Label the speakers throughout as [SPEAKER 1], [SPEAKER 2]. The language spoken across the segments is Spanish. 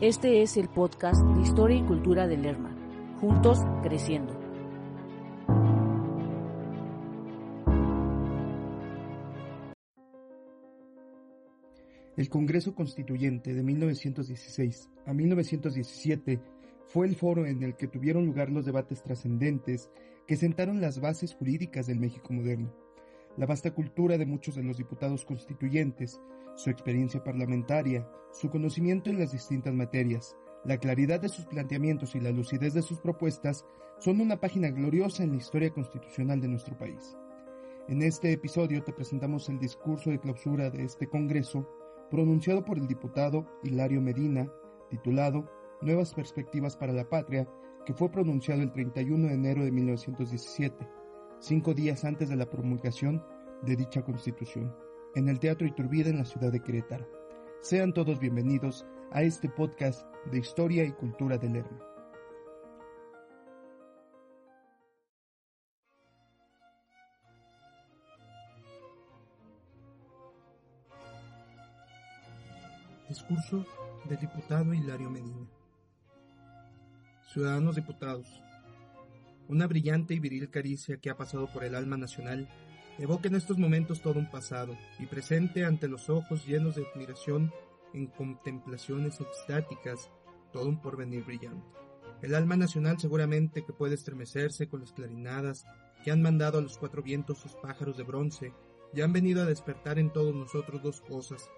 [SPEAKER 1] Este es el podcast de Historia y Cultura de Lerma. Juntos creciendo.
[SPEAKER 2] El Congreso Constituyente de 1916 a 1917 fue el foro en el que tuvieron lugar los debates trascendentes que sentaron las bases jurídicas del México moderno. La vasta cultura de muchos de los diputados constituyentes su experiencia parlamentaria, su conocimiento en las distintas materias, la claridad de sus planteamientos y la lucidez de sus propuestas son una página gloriosa en la historia constitucional de nuestro país. En este episodio te presentamos el discurso de clausura de este Congreso, pronunciado por el diputado Hilario Medina, titulado Nuevas Perspectivas para la Patria, que fue pronunciado el 31 de enero de 1917, cinco días antes de la promulgación de dicha Constitución en el Teatro Iturbide en la ciudad de Querétaro. Sean todos bienvenidos a este podcast de historia y cultura del Lerma. Discurso del diputado Hilario Medina. Ciudadanos diputados, una brillante y viril caricia que ha pasado por el alma nacional Evoca en estos momentos todo un pasado y presente ante los ojos llenos de admiración en contemplaciones extáticas todo un porvenir brillante. El alma nacional seguramente que puede estremecerse con las clarinadas que han mandado a los cuatro vientos sus pájaros de bronce y han venido a despertar en todos nosotros dos cosas,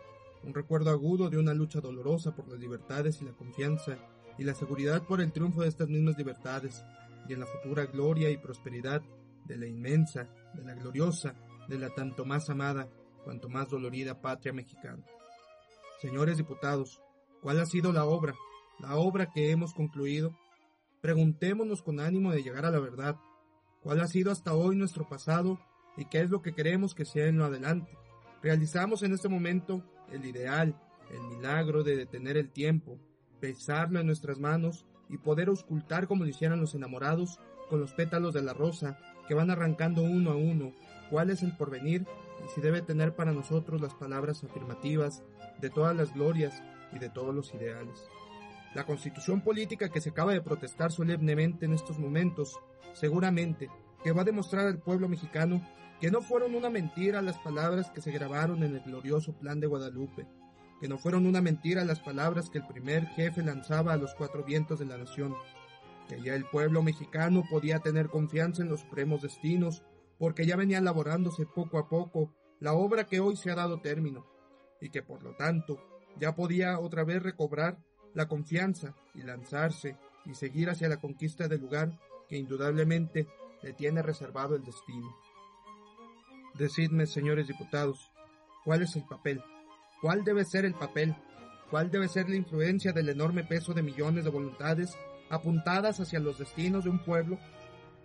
[SPEAKER 2] un recuerdo agudo de una lucha dolorosa por las libertades y la confianza, y la seguridad por el triunfo de estas mismas libertades, y en la futura gloria y prosperidad de la inmensa, de la gloriosa, de la tanto más amada, cuanto más dolorida patria mexicana. Señores diputados, ¿cuál ha sido la obra, la obra que hemos concluido? Preguntémonos con ánimo de llegar a la verdad. ¿Cuál ha sido hasta hoy nuestro pasado y qué es lo que queremos que sea en lo adelante? Realizamos en este momento el ideal, el milagro de detener el tiempo, pesarlo en nuestras manos y poder auscultar como lo hicieran los enamorados con los pétalos de la rosa que van arrancando uno a uno cuál es el porvenir y si debe tener para nosotros las palabras afirmativas de todas las glorias y de todos los ideales. La constitución política que se acaba de protestar solemnemente en estos momentos, seguramente que va a demostrar al pueblo mexicano que no fueron una mentira las palabras que se grabaron en el glorioso plan de Guadalupe, que no fueron una mentira las palabras que el primer jefe lanzaba a los cuatro vientos de la nación, que ya el pueblo mexicano podía tener confianza en los supremos destinos, porque ya venía elaborándose poco a poco la obra que hoy se ha dado término, y que por lo tanto ya podía otra vez recobrar la confianza y lanzarse y seguir hacia la conquista del lugar que indudablemente le tiene reservado el destino. Decidme, señores diputados, ¿cuál es el papel? ¿Cuál debe ser el papel? ¿Cuál debe ser la influencia del enorme peso de millones de voluntades apuntadas hacia los destinos de un pueblo,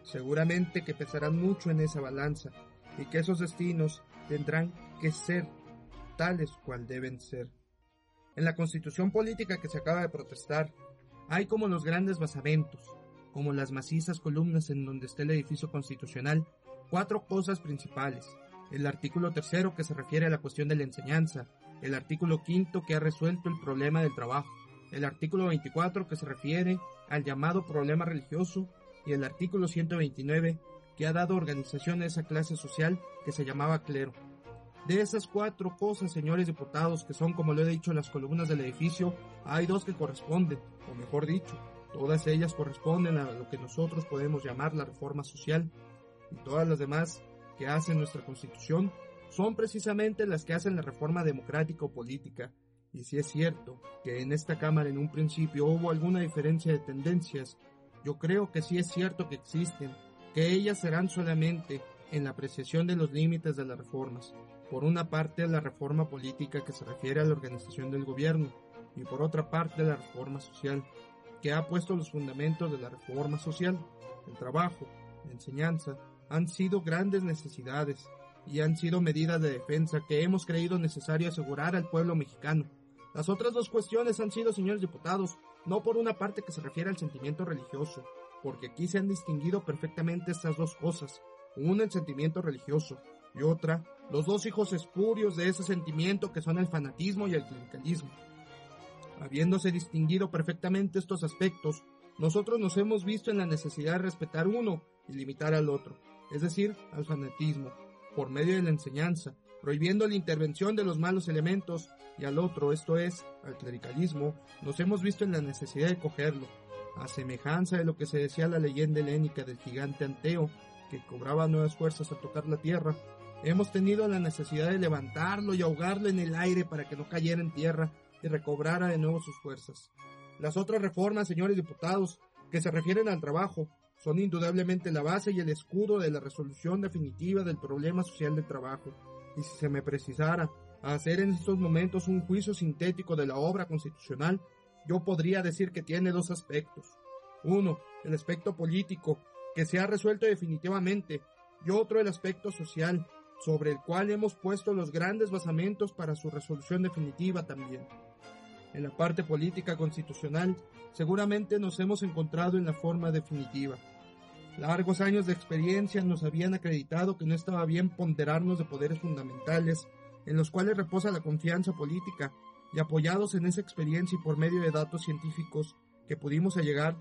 [SPEAKER 2] seguramente que pesarán mucho en esa balanza y que esos destinos tendrán que ser tales cual deben ser. En la constitución política que se acaba de protestar, hay como los grandes basamentos, como las macizas columnas en donde está el edificio constitucional, cuatro cosas principales. El artículo tercero que se refiere a la cuestión de la enseñanza, el artículo quinto que ha resuelto el problema del trabajo, el artículo 24 que se refiere al llamado problema religioso y el artículo 129 que ha dado organización a esa clase social que se llamaba clero. De esas cuatro cosas, señores diputados, que son, como lo he dicho, las columnas del edificio, hay dos que corresponden, o mejor dicho, todas ellas corresponden a lo que nosotros podemos llamar la reforma social, y todas las demás que hace nuestra constitución son precisamente las que hacen la reforma democrática o política, y si es cierto que en esta Cámara en un principio hubo alguna diferencia de tendencias, yo creo que sí es cierto que existen, que ellas serán solamente en la apreciación de los límites de las reformas, Por una parte, la reforma política que se refiere a la organización del gobierno, y por otra parte, la reforma social, que ha puesto los fundamentos de la reforma social. El trabajo, la enseñanza, han sido grandes necesidades y han sido medidas de defensa que hemos creído necesario asegurar al pueblo mexicano. Las otras dos cuestiones han sido, señores diputados, no por una parte que se refiere al sentimiento religioso, porque aquí se han distinguido perfectamente estas dos cosas, una el sentimiento religioso y otra los dos hijos espurios de ese sentimiento que son el fanatismo y el clericalismo. Habiéndose distinguido perfectamente estos aspectos, nosotros nos hemos visto en la necesidad de respetar uno y limitar al otro, es decir, al fanatismo, por medio de la enseñanza, prohibiendo la intervención de los malos elementos, y al otro, esto es, al clericalismo, nos hemos visto en la necesidad de cogerlo, a semejanza de lo que se decía la leyenda helénica del gigante Anteo, que cobraba nuevas fuerzas al tocar la tierra, hemos tenido la necesidad de levantarlo y ahogarlo en el aire para que no cayera en tierra y recobrara de nuevo sus fuerzas. Las otras reformas, señores diputados, que se refieren al trabajo, son indudablemente la base y el escudo de la resolución definitiva del problema social del trabajo. Y si se me precisara hacer en estos momentos un juicio sintético de la obra constitucional, yo podría decir que tiene dos aspectos. Uno, el aspecto político, que se ha resuelto definitivamente, y otro el aspecto social, sobre el cual hemos puesto los grandes basamentos para su resolución definitiva también. En la parte política constitucional, seguramente nos hemos encontrado en la forma definitiva. Largos años de experiencia nos habían acreditado que no estaba bien ponderarnos de poderes fundamentales, en los cuales reposa la confianza política, y apoyados en esa experiencia y por medio de datos científicos que pudimos allegar,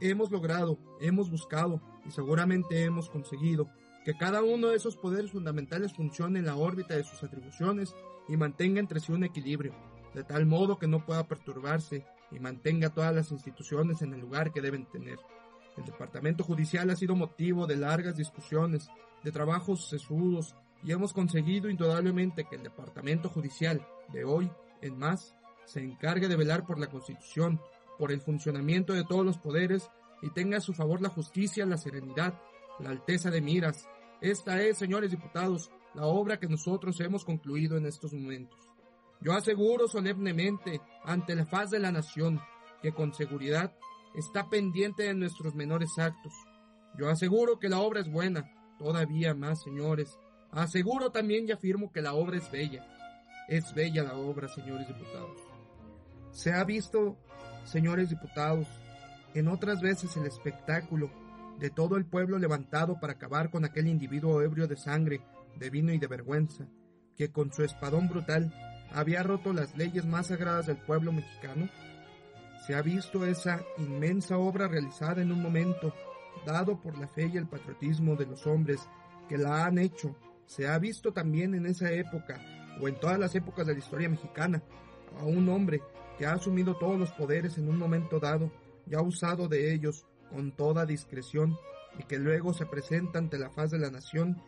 [SPEAKER 2] hemos logrado, hemos buscado y seguramente hemos conseguido que cada uno de esos poderes fundamentales funcione en la órbita de sus atribuciones y mantenga entre sí un equilibrio, de tal modo que no pueda perturbarse y mantenga todas las instituciones en el lugar que deben tener. El Departamento Judicial ha sido motivo de largas discusiones, de trabajos sesudos, y hemos conseguido indudablemente que el Departamento Judicial de hoy en más se encargue de velar por la Constitución, por el funcionamiento de todos los poderes y tenga a su favor la justicia, la serenidad, la alteza de miras, esta es, señores diputados, la obra que nosotros hemos concluido en estos momentos. Yo aseguro solemnemente ante la faz de la nación que con seguridad está pendiente de nuestros menores actos. Yo aseguro que la obra es buena, todavía más, señores. Aseguro también y afirmo que la obra es bella. Es bella la obra, señores diputados. Se ha visto, señores diputados, en otras veces el espectáculo de todo el pueblo levantado para acabar con aquel individuo ebrio de sangre, de vino y de vergüenza, que con su espadón brutal había roto las leyes más sagradas del pueblo mexicano? Se ha visto esa inmensa obra realizada en un momento, dado por la fe y el patriotismo de los hombres que la han hecho. Se ha visto también en esa época, o en todas las épocas de la historia mexicana, a un hombre que ha asumido todos los poderes en un momento dado y ha usado de ellos con toda discreción y que luego se presenta ante la faz de la nación,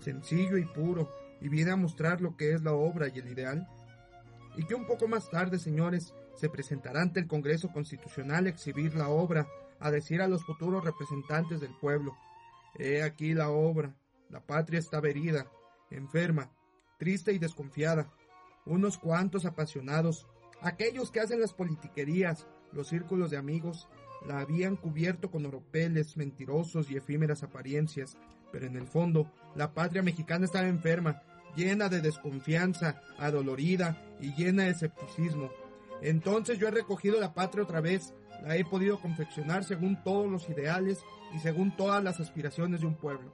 [SPEAKER 2] sencillo y puro, y viene a mostrar lo que es la obra y el ideal, y que un poco más tarde, señores, se presentará ante el Congreso Constitucional a exhibir la obra, a decir a los futuros representantes del pueblo, he aquí la obra, la patria está herida, enferma, triste y desconfiada, unos cuantos apasionados, aquellos que hacen las politiquerías, los círculos de amigos, la habían cubierto con oropeles mentirosos y efímeras apariencias, pero en el fondo la patria mexicana estaba enferma, llena de desconfianza, adolorida y llena de escepticismo. Entonces yo he recogido la patria otra vez, la he podido confeccionar según todos los ideales y según todas las aspiraciones de un pueblo.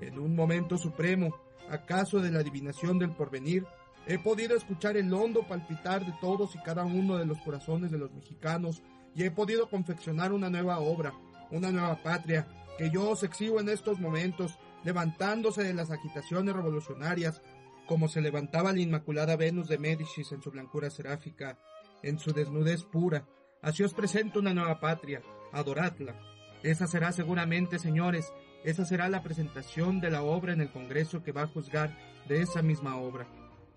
[SPEAKER 2] En un momento supremo, acaso de la adivinación del porvenir, he podido escuchar el hondo palpitar de todos y cada uno de los corazones de los mexicanos y he podido confeccionar una nueva obra, una nueva patria, que yo os exhibo en estos momentos, levantándose de las agitaciones revolucionarias, como se levantaba la Inmaculada Venus de Médicis en su blancura seráfica, en su desnudez pura. Así os presento una nueva patria, adoradla. Esa será seguramente, señores, esa será la presentación de la obra en el Congreso que va a juzgar de esa misma obra.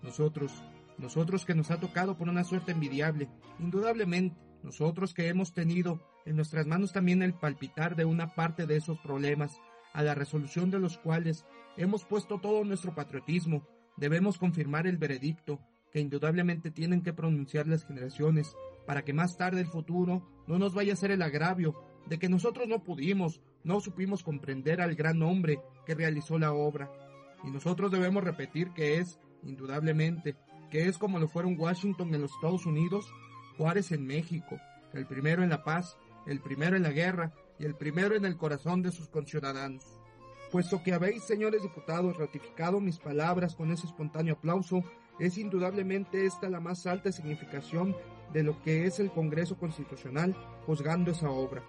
[SPEAKER 2] Nosotros, nosotros que nos ha tocado por una suerte envidiable, indudablemente, nosotros que hemos tenido en nuestras manos también el palpitar de una parte de esos problemas, a la resolución de los cuales hemos puesto todo nuestro patriotismo, Debemos confirmar el veredicto que indudablemente tienen que pronunciar las generaciones para que más tarde el futuro no nos vaya a ser el agravio de que nosotros no pudimos, no supimos comprender al gran hombre que realizó la obra. Y nosotros debemos repetir que es, indudablemente, que es como lo fueron Washington en los Estados Unidos, Juárez en México, el primero en la paz, el primero en la guerra y el primero en el corazón de sus conciudadanos. Puesto que habéis, señores diputados, ratificado mis palabras con ese espontáneo aplauso, es indudablemente esta la más alta significación de lo que es el Congreso Constitucional juzgando esa obra.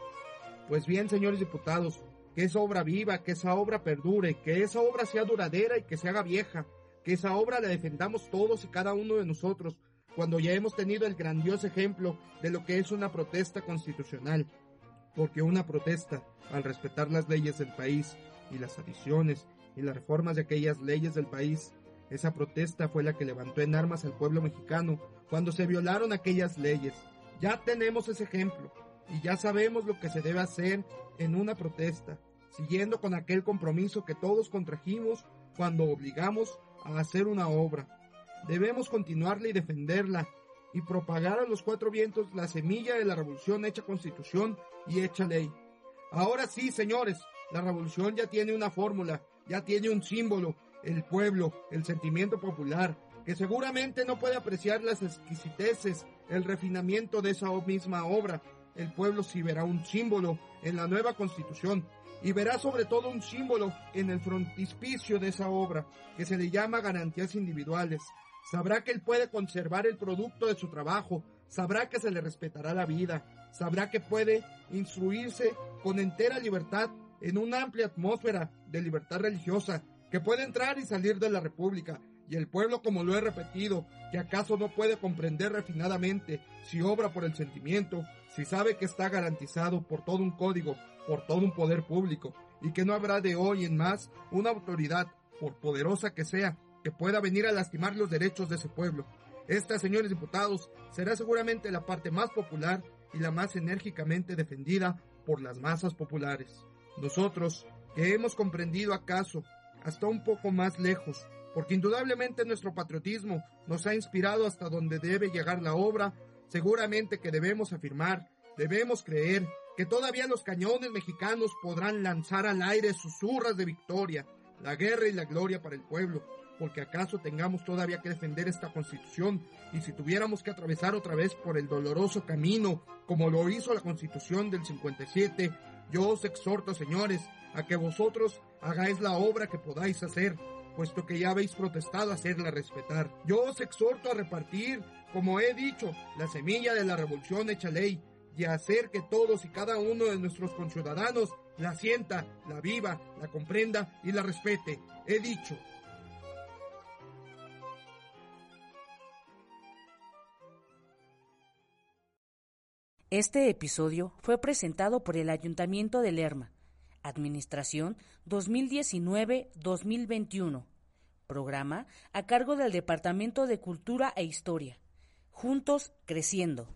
[SPEAKER 2] Pues bien, señores diputados, que esa obra viva, que esa obra perdure, que esa obra sea duradera y que se haga vieja, que esa obra la defendamos todos y cada uno de nosotros, cuando ya hemos tenido el grandioso ejemplo de lo que es una protesta constitucional. Porque una protesta, al respetar las leyes del país y las adiciones y las reformas de aquellas leyes del país, esa protesta fue la que levantó en armas al pueblo mexicano cuando se violaron aquellas leyes. Ya tenemos ese ejemplo y ya sabemos lo que se debe hacer en una protesta, siguiendo con aquel compromiso que todos contrajimos cuando obligamos a hacer una obra. Debemos continuarla y defenderla y propagar a los cuatro vientos la semilla de la revolución hecha constitución y hecha ley. Ahora sí, señores, la revolución ya tiene una fórmula, ya tiene un símbolo, el pueblo, el sentimiento popular, que seguramente no puede apreciar las exquisiteces, el refinamiento de esa misma obra. El pueblo sí verá un símbolo en la nueva constitución y verá sobre todo un símbolo en el frontispicio de esa obra, que se le llama garantías individuales. Sabrá que él puede conservar el producto de su trabajo, sabrá que se le respetará la vida, sabrá que puede instruirse con entera libertad en una amplia atmósfera de libertad religiosa, que puede entrar y salir de la República, y el pueblo, como lo he repetido, que acaso no puede comprender refinadamente si obra por el sentimiento, si sabe que está garantizado por todo un código, por todo un poder público, y que no habrá de hoy en más una autoridad, por poderosa que sea, que pueda venir a lastimar los derechos de ese pueblo. Esta, señores diputados, será seguramente la parte más popular y la más enérgicamente defendida por las masas populares. Nosotros, que hemos comprendido acaso hasta un poco más lejos, porque indudablemente nuestro patriotismo nos ha inspirado hasta donde debe llegar la obra, seguramente que debemos afirmar, debemos creer que todavía los cañones mexicanos podrán lanzar al aire susurras de victoria, la guerra y la gloria para el pueblo, porque acaso tengamos todavía que defender esta constitución y si tuviéramos que atravesar otra vez por el doloroso camino, como lo hizo la constitución del 57, yo os exhorto, señores, a que vosotros hagáis la obra que podáis hacer, puesto que ya habéis protestado hacerla respetar. Yo os exhorto a repartir, como he dicho, la semilla de la revolución hecha ley, y a hacer que todos y cada uno de nuestros conciudadanos la sienta, la viva, la comprenda y la respete. He dicho.
[SPEAKER 1] Este episodio fue presentado por el Ayuntamiento de Lerma Administración 2019-2021. Programa a cargo del Departamento de Cultura e Historia. Juntos creciendo.